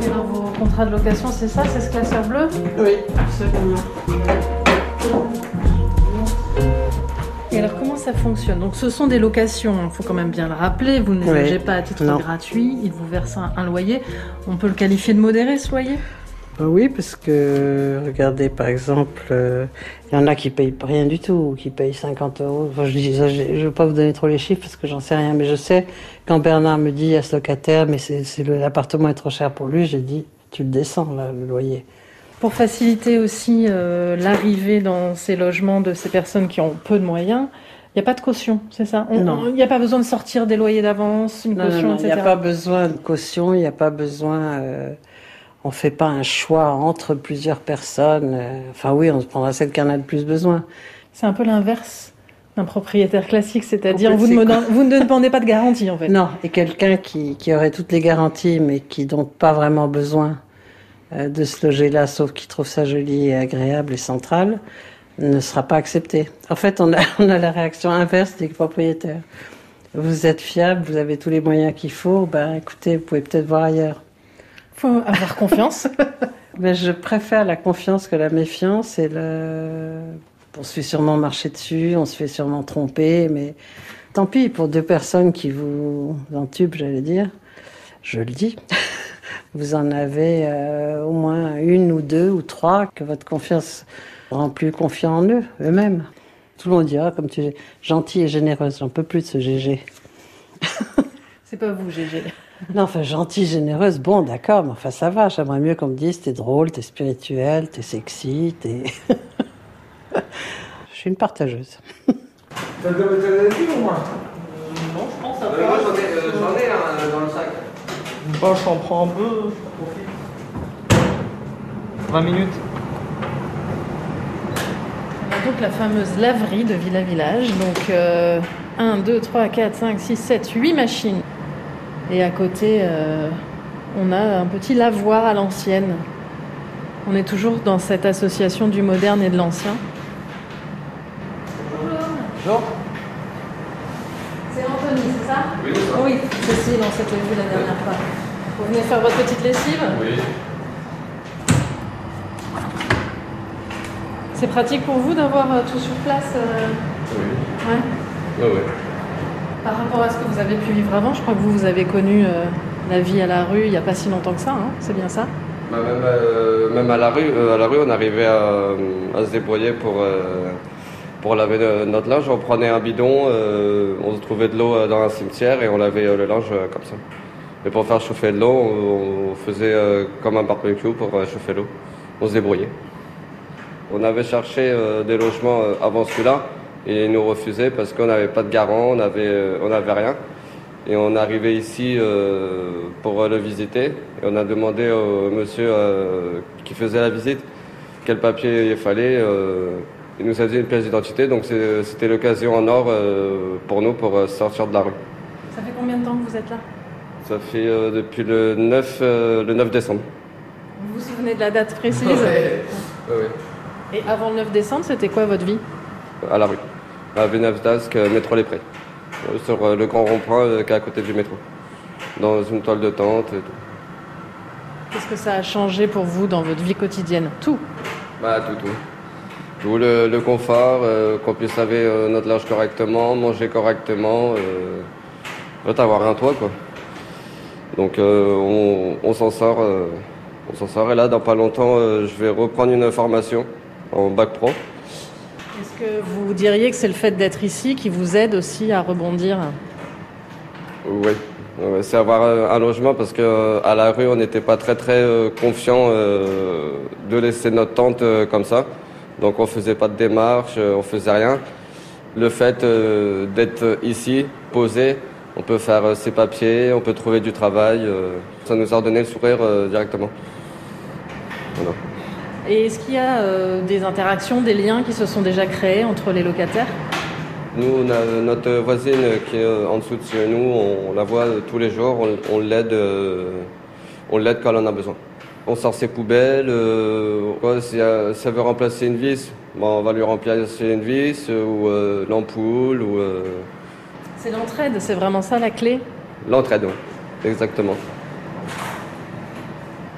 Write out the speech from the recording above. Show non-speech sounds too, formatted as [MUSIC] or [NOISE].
Et alors vos contrats de location, c'est ça C'est ce classeur bleu? Oui, absolument. Et alors comment ça fonctionne? Donc ce sont des locations, il faut quand même bien le rappeler, vous ne les Oui. logez pas à titre Non. gratuit, ils vous versent un, un loyer. On peut le qualifier de modéré ce loyer? Oui, parce que, regardez, par exemple, euh, il y en a qui payent rien du tout, ou qui payent 50 euros. Enfin, je ne veux pas vous donner trop les chiffres parce que j'en sais rien, mais je sais, quand Bernard me dit à ce locataire, mais c'est l'appartement est trop cher pour lui, j'ai dit, tu le descends, là, le loyer. Pour faciliter aussi euh, l'arrivée dans ces logements de ces personnes qui ont peu de moyens, il n'y a pas de caution, c'est ça? On- Non. on- Il n'y a pas besoin de sortir des loyers d'avance, une Non, non, caution, non, il n'y etc. a pas besoin de caution, il n'y a pas besoin. euh, on ne fait pas un choix entre plusieurs personnes. euh, enfin, oui, on se prendra celle qui en a le plus besoin. C'est un peu l'inverse d'un propriétaire classique, c'est-à-dire vous, vous ne demandez pas de garantie en fait. Non, et quelqu'un qui, qui aurait toutes les garanties, mais qui n'ont pas vraiment besoin euh, de se loger là, sauf qui trouve ça joli et agréable et central, ne sera pas accepté. En fait, on a, [LAUGHS] on a la réaction inverse des propriétaires. Vous êtes fiable, vous avez tous les moyens qu'il faut, ben écoutez, vous pouvez peut-être voir ailleurs. Faut avoir confiance. [LAUGHS] Mais je préfère la confiance que la méfiance et le. On se fait sûrement marcher dessus, on se fait sûrement tromper, mais tant pis pour deux personnes qui vous entubent, j'allais dire. Je le dis. [LAUGHS] Vous en avez euh, au moins une ou deux ou trois que votre confiance rend plus confiant en eux, eux-mêmes. Tout le monde dira, comme tu es gentille et généreuse, j'en peux plus de ce GG. c'est pas vous, GG. Non, enfin, gentille, généreuse, bon, d'accord, mais enfin, ça va. J'aimerais mieux qu'on me dise t'es drôle, t'es spirituel, t'es sexy, t'es. [LAUGHS] Je suis une partageuse. T'as de la vie au moins Non, je pense Euh, moi j'en ai, euh, j'en ai un dans le sac. Bah, je t'en prends un peu. 20 minutes. On a donc la fameuse laverie de Villa Village. Donc euh, 1, 2, 3, 4, 5, 6, 7, 8 machines. Et à côté, euh, on a un petit lavoir à l'ancienne. On est toujours dans cette association du moderne et de l'ancien. Bonjour. C'est Anthony, c'est ça Oui, Oui, Cécile, on s'était vu la dernière fois. Vous venez faire votre petite lessive Oui. C'est pratique pour vous d'avoir euh, tout sur place euh, Oui. ouais. Ouais, ouais. Par rapport à ce que vous avez pu vivre avant, je crois que vous, avez connu euh, la vie à la rue il n'y a pas si longtemps que ça, hein c'est bien ça? Bah, même, euh, même à la rue, euh, à la rue, on arrivait à, se débrouiller pour, pour laver notre linge. On prenait un bidon, on se trouvait de l'eau dans un cimetière et on lavait le linge comme ça. Et pour faire chauffer de l'eau, on, faisait comme un barbecue pour chauffer l'eau. On se débrouillait. On avait cherché des logements avant celui-là et ils nous refusaient parce qu'on n'avait pas de garant, on n'avait euh, on n'avait rien. Et on est arrivé ici euh, pour euh, le visiter et on a demandé au monsieur euh, qui faisait la visite quel papier il fallait. euh, il nous a dit une pièce d'identité, donc c'était l'occasion en or euh, pour nous pour sortir de la rue. Ça fait combien de temps que vous êtes là? Ça fait euh, depuis le 9, euh, le 9 décembre. Vous vous souvenez de la date précise? [LAUGHS] Et avant le 9 décembre, c'était quoi votre vie? À la rue, à d'Ascq, euh, métro Les Prés, euh, sur euh, le grand rond-point qui est à côté du métro, dans une toile de tente et tout. Qu'est-ce que ça a changé pour vous dans votre vie quotidienne? Tout? Bah, tout, tout. Tout le, le confort, euh, qu'on puisse laver euh, notre linge correctement, manger correctement, euh, avoir un toit, quoi. Donc, on, on s'en sort, on s'en sort. Et là, dans pas longtemps, je vais reprendre une formation en bac pro. Est-ce que vous diriez que c'est le fait d'être ici qui vous aide aussi à rebondir Oui, c'est avoir euh, un logement parce que euh, à la rue on n'était pas très très euh, confiant de laisser notre tente comme ça. Donc on faisait pas de démarche, on faisait rien. Le fait d'être ici, posé, on peut faire ses papiers, on peut trouver du travail. ça nous a redonné le sourire directement. Et est-ce qu'il y a euh, des interactions, des liens qui se sont déjà créés entre les locataires? Nous, on a notre voisine qui est euh, en dessous de chez nous, on, on la voit euh, tous les jours, on, on l'aide, on l'aide quand elle en a besoin. On sort ses poubelles, euh, si, elle veut remplacer une vis, bon, on va lui remplacer une vis ou euh, l'ampoule ou C'est l'entraide, c'est vraiment ça la clé? l'entraide. ouais. Exactement.